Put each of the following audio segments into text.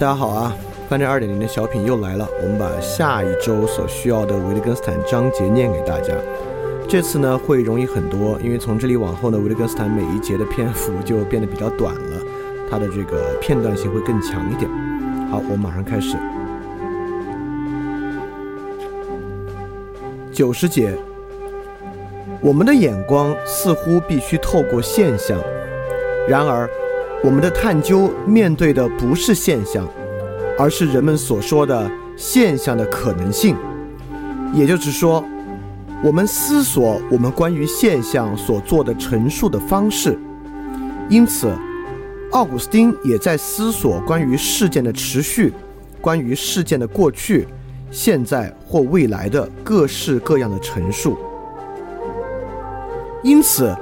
大家好啊！翻着二点零的小品又来了，我们把下一周所需要的维特根斯坦章节念给大家。这次呢会容易很多，因为从这里往后呢，维特根斯坦每一节的篇幅就变得比较短了，它的这个片段性会更强一点。好，我们马上开始。九十节，我们的眼光似乎必须透过现象，然而。我们的探究面对的不是现象，而是人们所说的现象的可能性。也就是说，我们思索我们关于现象所做的陈述的方式。因此，奥古斯丁也在思索关于事件的持续、关于事件的过去、现在或未来的各式各样的陈述。因此，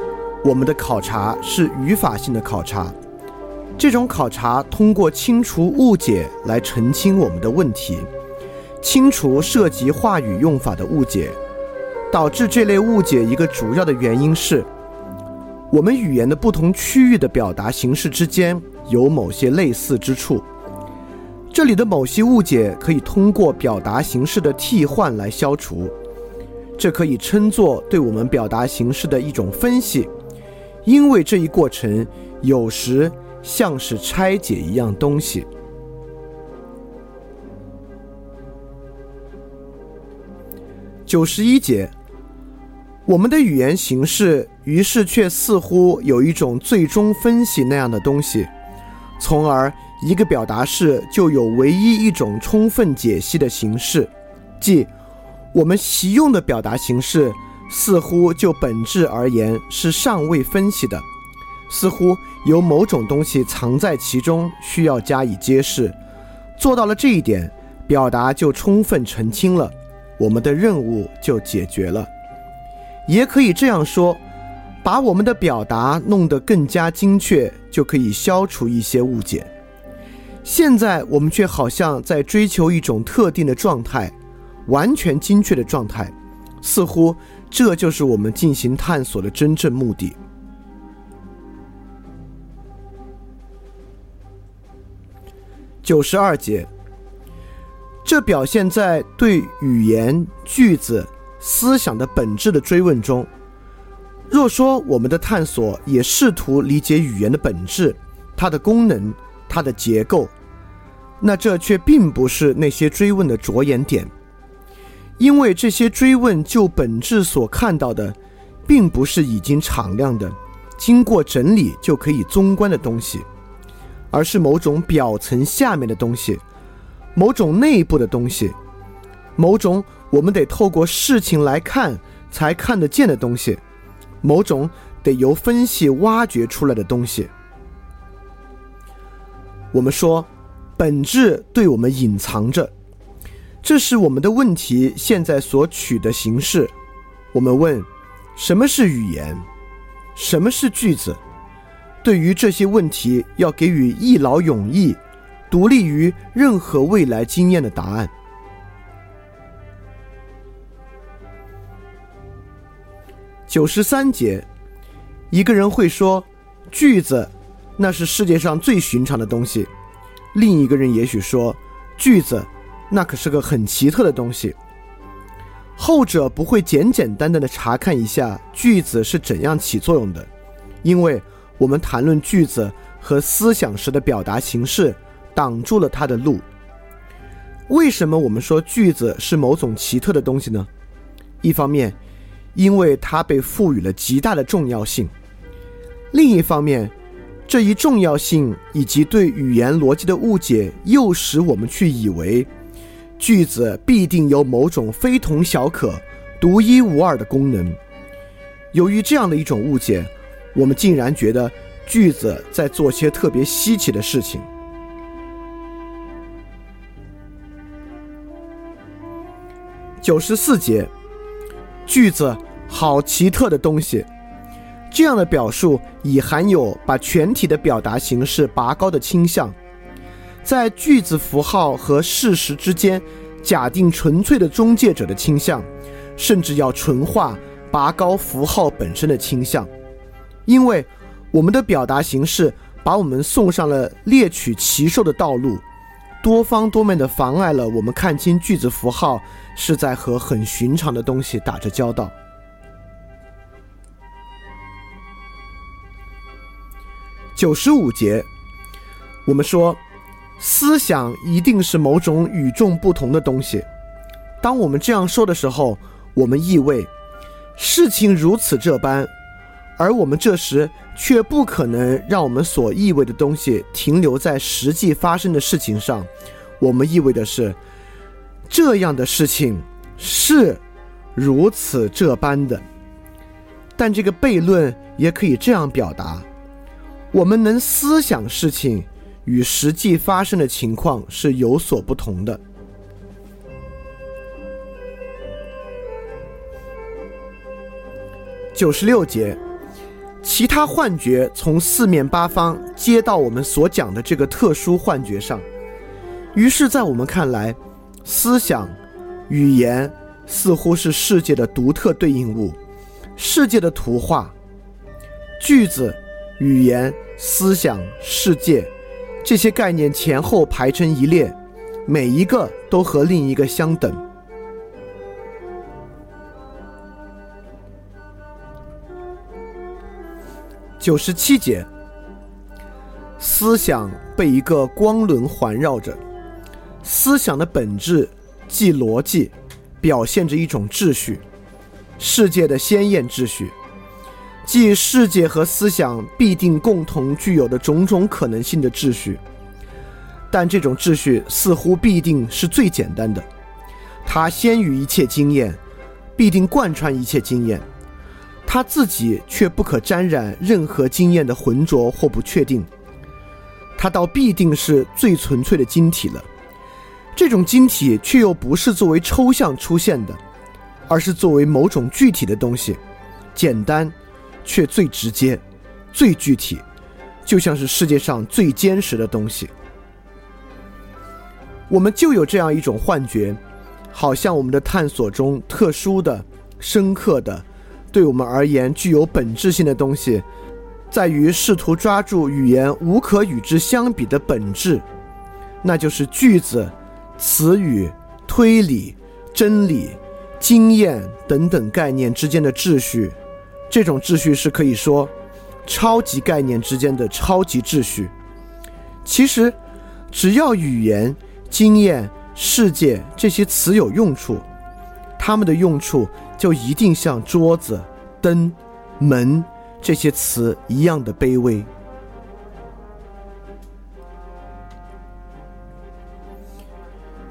我们的考察是语法性的考察。这种考察通过清除误解来澄清我们的问题，清除涉及话语用法的误解。导致这类误解一个主要的原因是，我们语言的不同区域的表达形式之间有某些类似之处。这里的某些误解可以通过表达形式的替换来消除，这可以称作对我们表达形式的一种分析，因为这一过程有时。像是拆解一样东西。九十一节，我们的语言形式于是却似乎有一种最终分析那样的东西，从而一个表达式就有唯一一种充分解析的形式，即我们习用的表达形式似乎就本质而言是尚未分析的。似乎有某种东西藏在其中，需要加以揭示。做到了这一点，表达就充分澄清了，我们的任务就解决了。也可以这样说，把我们的表达弄得更加精确，就可以消除一些误解。现在我们却好像在追求一种特定的状态，完全精确的状态，似乎这就是我们进行探索的真正目的。九十二节，这表现在对语言、句子、思想的本质的追问中。若说我们的探索也试图理解语言的本质、它的功能、它的结构，那这却并不是那些追问的着眼点，因为这些追问就本质所看到的，并不是已经敞亮的、经过整理就可以综观的东西。而是某种表层下面的东西，某种内部的东西，某种我们得透过事情来看才看得见的东西，某种得由分析挖掘出来的东西。我们说，本质对我们隐藏着，这是我们的问题现在所取的形式。我们问：什么是语言？什么是句子？对于这些问题，要给予一劳永逸、独立于任何未来经验的答案。九十三节，一个人会说：“句子，那是世界上最寻常的东西。”另一个人也许说：“句子，那可是个很奇特的东西。”后者不会简简单单的查看一下句子是怎样起作用的，因为。我们谈论句子和思想时的表达形式，挡住了他的路。为什么我们说句子是某种奇特的东西呢？一方面，因为它被赋予了极大的重要性；另一方面，这一重要性以及对语言逻辑的误解，又使我们去以为句子必定有某种非同小可、独一无二的功能。由于这样的一种误解。我们竟然觉得句子在做些特别稀奇的事情。九十四节，句子好奇特的东西，这样的表述已含有把全体的表达形式拔高的倾向，在句子符号和事实之间假定纯粹的中介者的倾向，甚至要纯化拔高符号本身的倾向。因为我们的表达形式把我们送上了猎取奇兽的道路，多方多面的妨碍了我们看清句子符号是在和很寻常的东西打着交道。九十五节，我们说，思想一定是某种与众不同的东西。当我们这样说的时候，我们意味事情如此这般，而我们这时却不可能让我们所意味的东西停留在实际发生的事情上。我们意味的是，这样的事情是如此这般的。但这个悖论也可以这样表达。我们能思想事情与实际发生的情况是有所不同的。九十六节，其他幻觉从四面八方接到我们所讲的这个特殊幻觉上，于是，在我们看来，思想、语言似乎是世界的独特对应物，世界的图画、句子。语言、思想、世界，这些概念前后排成一列，每一个都和另一个相等。九十七节，思想被一个光轮环绕着，思想的本质即逻辑，表现着一种秩序，世界的鲜艳秩序。即世界和思想必定共同具有的种种可能性的秩序，但这种秩序似乎必定是最简单的，它先于一切经验，必定贯穿一切经验，它自己却不可沾染任何经验的浑浊或不确定，它倒必定是最纯粹的晶体了。这种晶体却又不是作为抽象出现的，而是作为某种具体的东西，简单。却最直接、最具体，就像是世界上最坚实的东西。我们就有这样一种幻觉，好像我们的探索中特殊的、深刻的，对我们而言具有本质性的东西，在于试图抓住语言无可与之相比的本质，那就是句子、词语、推理、真理、经验等等概念之间的秩序。这种秩序是可以说，超级概念之间的超级秩序。其实，只要语言、经验、世界这些词有用处，它们的用处就一定像桌子、灯、门这些词一样的卑微。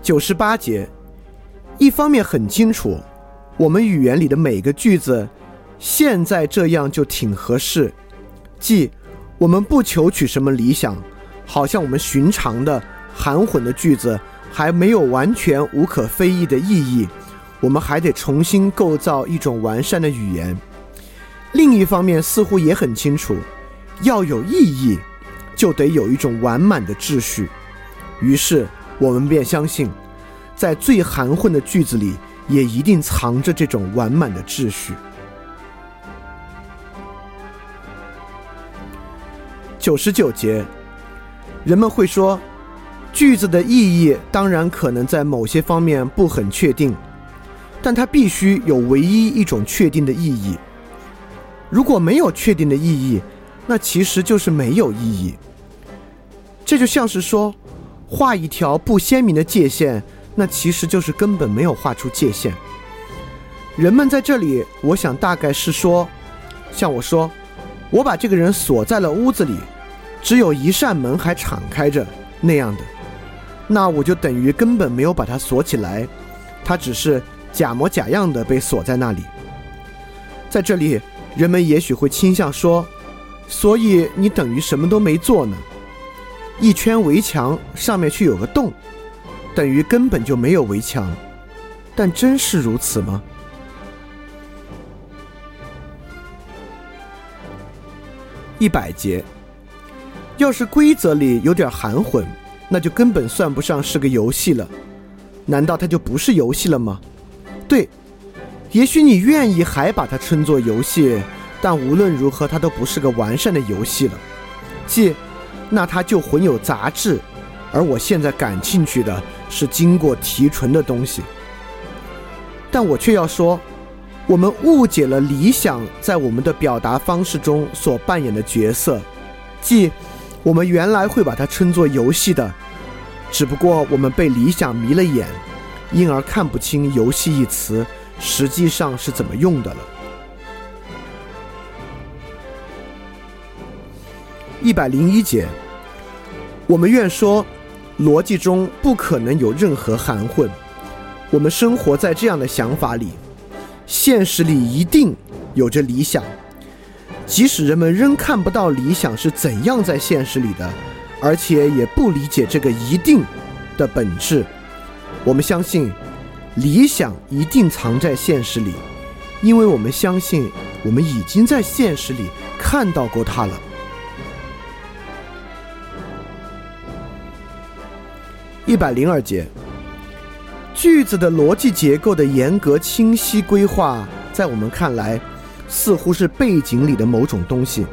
九十八节，一方面很清楚，我们语言里的每个句子。现在这样就挺合适，即我们不求取什么理想，好像我们寻常的含混的句子还没有完全无可非议的意义，我们还得重新构造一种完善的语言。另一方面，似乎也很清楚，要有意义，就得有一种完满的秩序。于是，我们便相信，在最含混的句子里，也一定藏着这种完满的秩序。九十九节，人们会说，句子的意义当然可能在某些方面不很确定，但它必须有唯一一种确定的意义。如果没有确定的意义，那其实就是没有意义。这就像是说，画一条不鲜明的界限，那其实就是根本没有画出界限。人们在这里，我想大概是说，像我说，我把这个人锁在了屋子里。只有一扇门还敞开着那样的，那我就等于根本没有把它锁起来，它只是假模假样的被锁在那里。在这里，人们也许会倾向说，所以你等于什么都没做呢？一圈围墙上面却有个洞，等于根本就没有围墙。但真是如此吗？一百节。要是规则里有点含混，那就根本算不上是个游戏了。难道它就不是游戏了吗？对，也许你愿意还把它称作游戏，但无论如何，它都不是个完善的游戏了。即，那它就混有杂质，而我现在感兴趣的是经过提纯的东西。但我却要说，我们误解了理想在我们的表达方式中所扮演的角色，即我们原来会把它称作游戏的，只不过我们被理想迷了眼，因而看不清“游戏”一词实际上是怎么用的了。一百零一节，我们愿说，逻辑中不可能有任何含混。我们生活在这样的想法里，现实里一定有着理想，即使人们仍看不到理想是怎样在现实里的，而且也不理解这个一定的本质。我们相信，理想一定藏在现实里，因为我们相信，我们已经在现实里看到过它了。一百零二节，句子的逻辑结构的严格清晰规划，在我们看来，似乎是背景里的某种东西，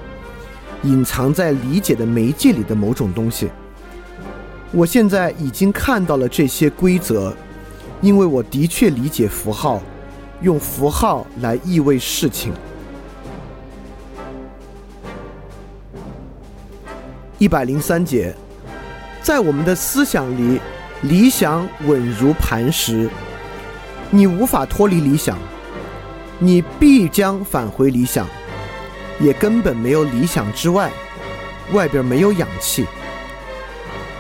隐藏在理解的媒介里的某种东西。我现在已经看到了这些规则，因为我的确理解符号，用符号来意味事情。一百零三节。在我们的思想里，理想稳如磐石，你无法脱离理想，你必将返回理想，也根本没有理想之外，外边没有氧气。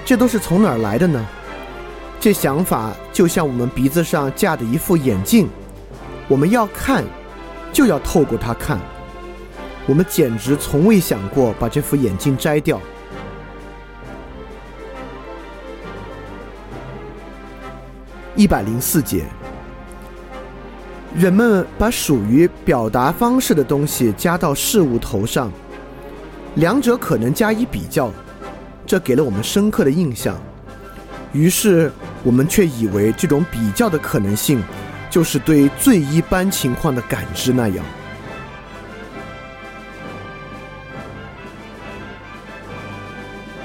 这都是从哪儿来的呢？这想法就像我们鼻子上架的一副眼镜，我们要看，就要透过它看，我们简直从未想过把这副眼镜摘掉。一百零四节，人们把属于表达方式的东西加到事物头上，两者可能加以比较，这给了我们深刻的印象。于是我们却以为这种比较的可能性，就是对最一般情况的感知那样。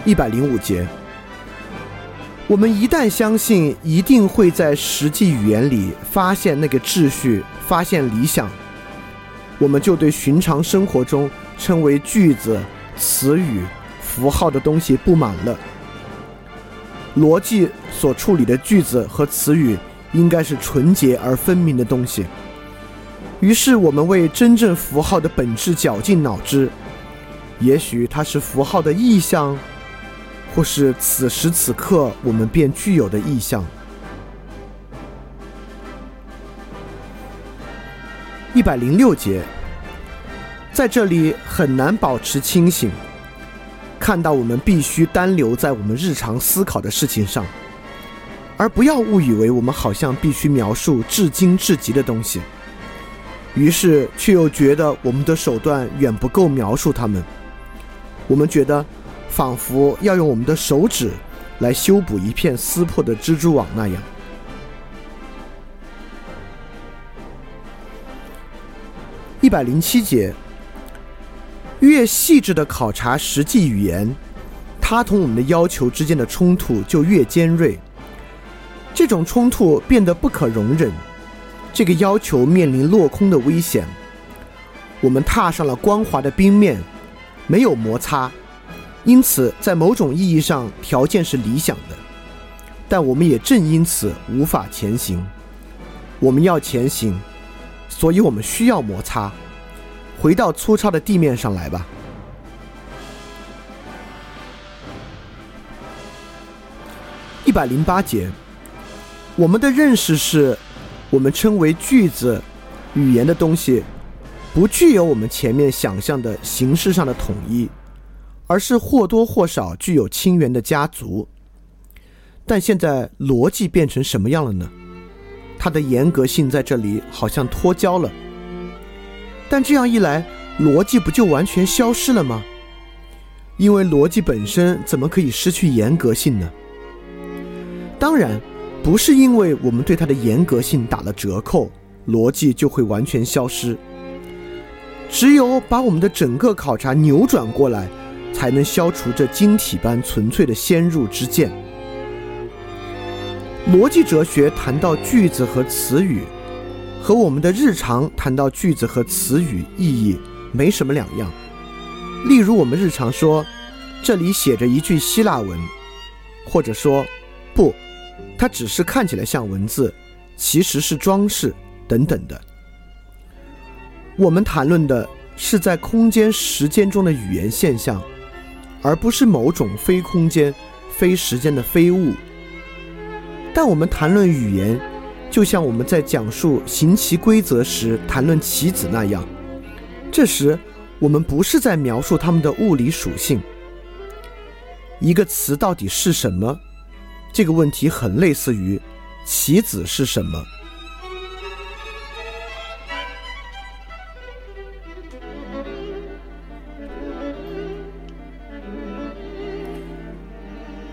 一百零五节。我们一旦相信一定会在实际语言里发现那个秩序、发现理想，我们就对寻常生活中称为句子、词语、符号的东西布满了。逻辑所处理的句子和词语应该是纯洁而分明的东西，于是我们为真正符号的本质绞尽脑汁。也许它是符号的意象。或是此时此刻我们便具有的意象。一百零六节，在这里很难保持清醒，看到我们必须单留在我们日常思考的事情上，而不要误以为我们好像必须描述至精至极的东西，于是却又觉得我们的手段远不够描述它们。我们觉得。仿佛要用我们的手指来修补一片撕破的蜘蛛网那样。一百零七节，越细致的考察实际语言，它同我们的要求之间的冲突就越尖锐。这种冲突变得不可容忍，这个要求面临落空的危险。我们踏上了光滑的冰面，没有摩擦。因此，在某种意义上，条件是理想的，但我们也正因此无法前行。我们要前行，所以我们需要摩擦。回到粗糙的地面上来吧。一百零八节，我们的认识是，我们称为句子、语言的东西，不具有我们前面想象的形式上的统一。而是或多或少具有亲缘的家族，但现在逻辑变成什么样了呢？它的严格性在这里好像脱胶了。但这样一来，逻辑不就完全消失了吗？因为逻辑本身怎么可以失去严格性呢？当然，不是因为我们对它的严格性打了折扣，逻辑就会完全消失。只有把我们的整个考察扭转过来。才能消除这晶体般纯粹的先入之见。逻辑哲学谈到句子和词语，和我们的日常谈到句子和词语意义没什么两样。例如，我们日常说“这里写着一句希腊文”，或者说“不，它只是看起来像文字，其实是装饰”等等的。我们谈论的是在空间、时间中的语言现象，而不是某种非空间、非时间的非物。但我们谈论语言，就像我们在讲述行棋规则时谈论棋子那样。这时，我们不是在描述它们的物理属性。一个词到底是什么？这个问题很类似于“棋子是什么”。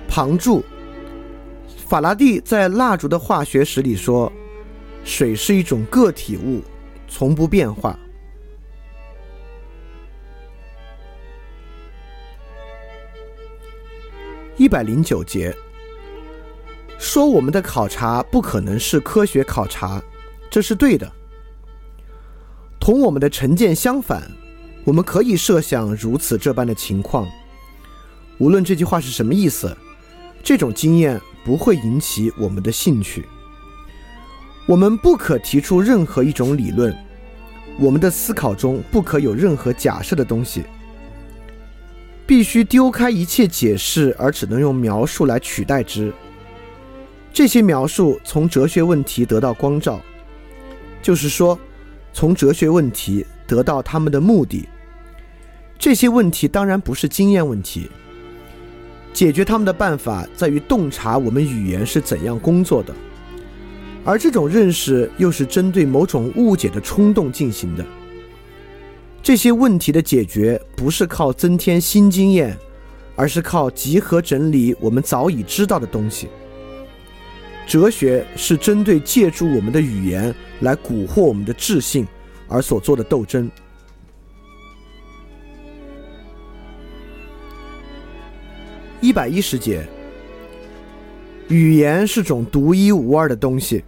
旁注。法拉第在《蜡烛的化学史》里说：“水是一种个体物，从不变化。”一百零九节说：“我们的考察不可能是科学考察，这是对的。同我们的成见相反，我们可以设想如此这般的情况。无论这句话是什么意思，这种经验。”不会引起我们的兴趣。我们不可提出任何一种理论，我们的思考中不可有任何假设的东西。必须丢开一切解释，而只能用描述来取代之。这些描述从哲学问题得到光照，就是说，从哲学问题得到他们的目的。这些问题当然不是经验问题。解决他们的办法在于洞察我们语言是怎样工作的，而这种认识又是针对某种误解的冲动进行的。这些问题的解决不是靠增添新经验，而是靠集合整理我们早已知道的东西。哲学是针对借助我们的语言来蛊惑我们的智性而所做的斗争。一百一十节，语言是种独一无二的东西，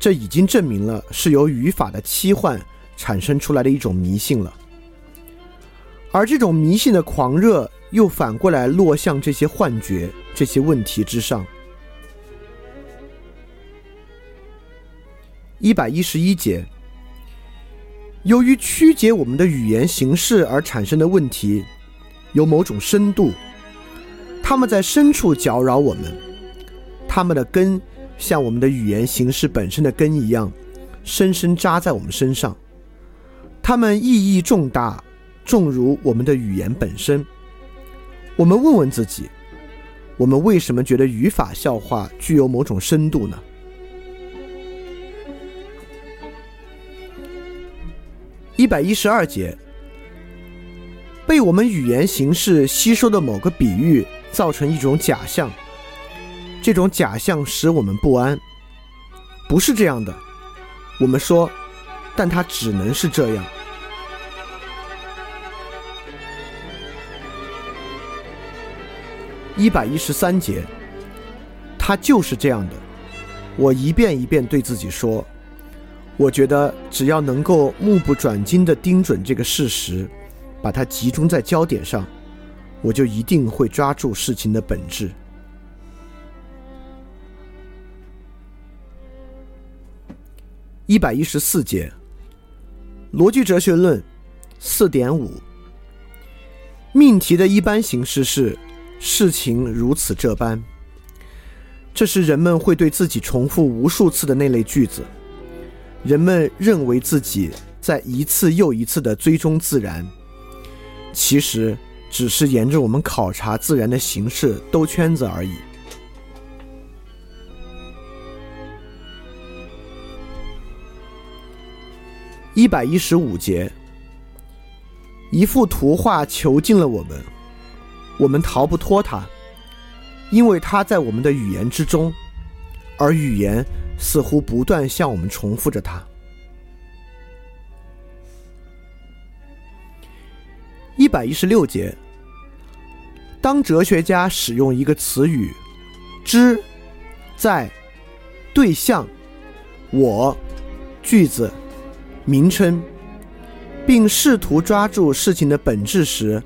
这已经证明了是由语法的期幻产生出来的一种迷信了。而这种迷信的狂热又反过来落向这些幻觉、这些问题之上。一百一十一节，由于曲解我们的语言形式而产生的问题，有某种深度。他们在深处搅扰我们，他们的根像我们的语言形式本身的根一样，深深扎在我们身上。他们意义重大，重如我们的语言本身。我们问问自己：我们为什么觉得语法笑话具有某种深度呢？一百一十二节，被我们语言形式吸收的某个比喻。造成一种假象，这种假象使我们不安。不是这样的，我们说，但它只能是这样。一百一十三节，它就是这样的。我一遍一遍对自己说，我觉得只要能够目不转睛地盯准这个事实，把它集中在焦点上。我就一定会抓住事情的本质。一百一十四节，逻辑哲学论四点五，命题的一般形式是事情如此这般。这是人们会对自己重复无数次的那类句子。人们认为自己在一次又一次的追踪自然，其实。只是沿着我们考察自然的形式兜圈子而已。一百一十五节，一幅图画囚禁了我们，我们逃不脱它，因为它在我们的语言之中，而语言似乎不断向我们重复着它。一百一十六节，当哲学家使用一个词语“知”，在、对象、我、句子、名称，并试图抓住事情的本质时，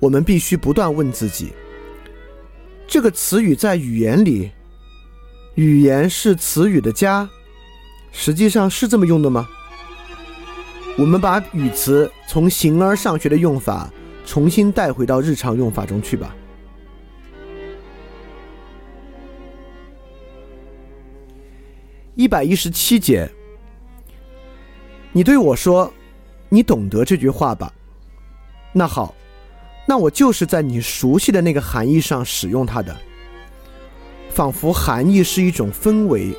我们必须不断问自己：这个词语在语言里，语言是词语的家，实际上是这么用的吗？我们把语词从形而上学的用法重新带回到日常用法中去吧。一百一十七节，你对我说：“你懂得这句话吧？”那好，那我就是在你熟悉的那个含义上使用它的，仿佛含义是一种氛围，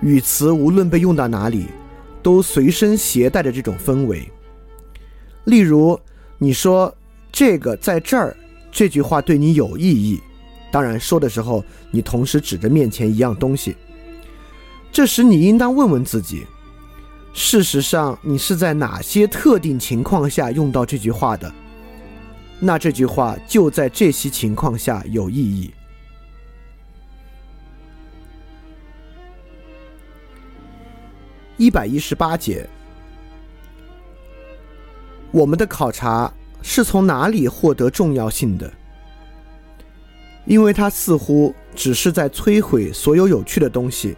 语词无论被用到哪里。都随身携带着这种氛围。例如，你说“这个在这儿”，这句话对你有意义。当然，说的时候你同时指着面前一样东西。这时，你应当问问自己：事实上，你是在哪些特定情况下用到这句话的？那这句话就在这些情况下有意义。一百一十八节，我们的考察是从哪里获得重要性的？因为它似乎只是在摧毁所有有趣的东西，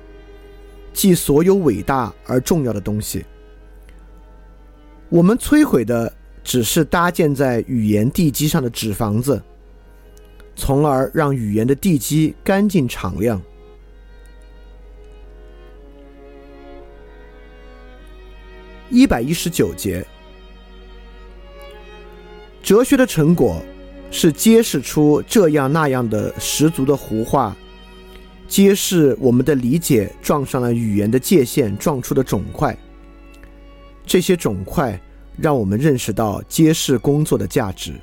即所有伟大而重要的东西。我们摧毁的只是搭建在语言地基上的纸房子，从而让语言的地基干净敞亮。一百一十九节，哲学的成果是揭示出这样那样的十足的胡话，揭示我们的理解撞上了语言的界限，撞出的肿块。这些肿块让我们认识到揭示工作的价值。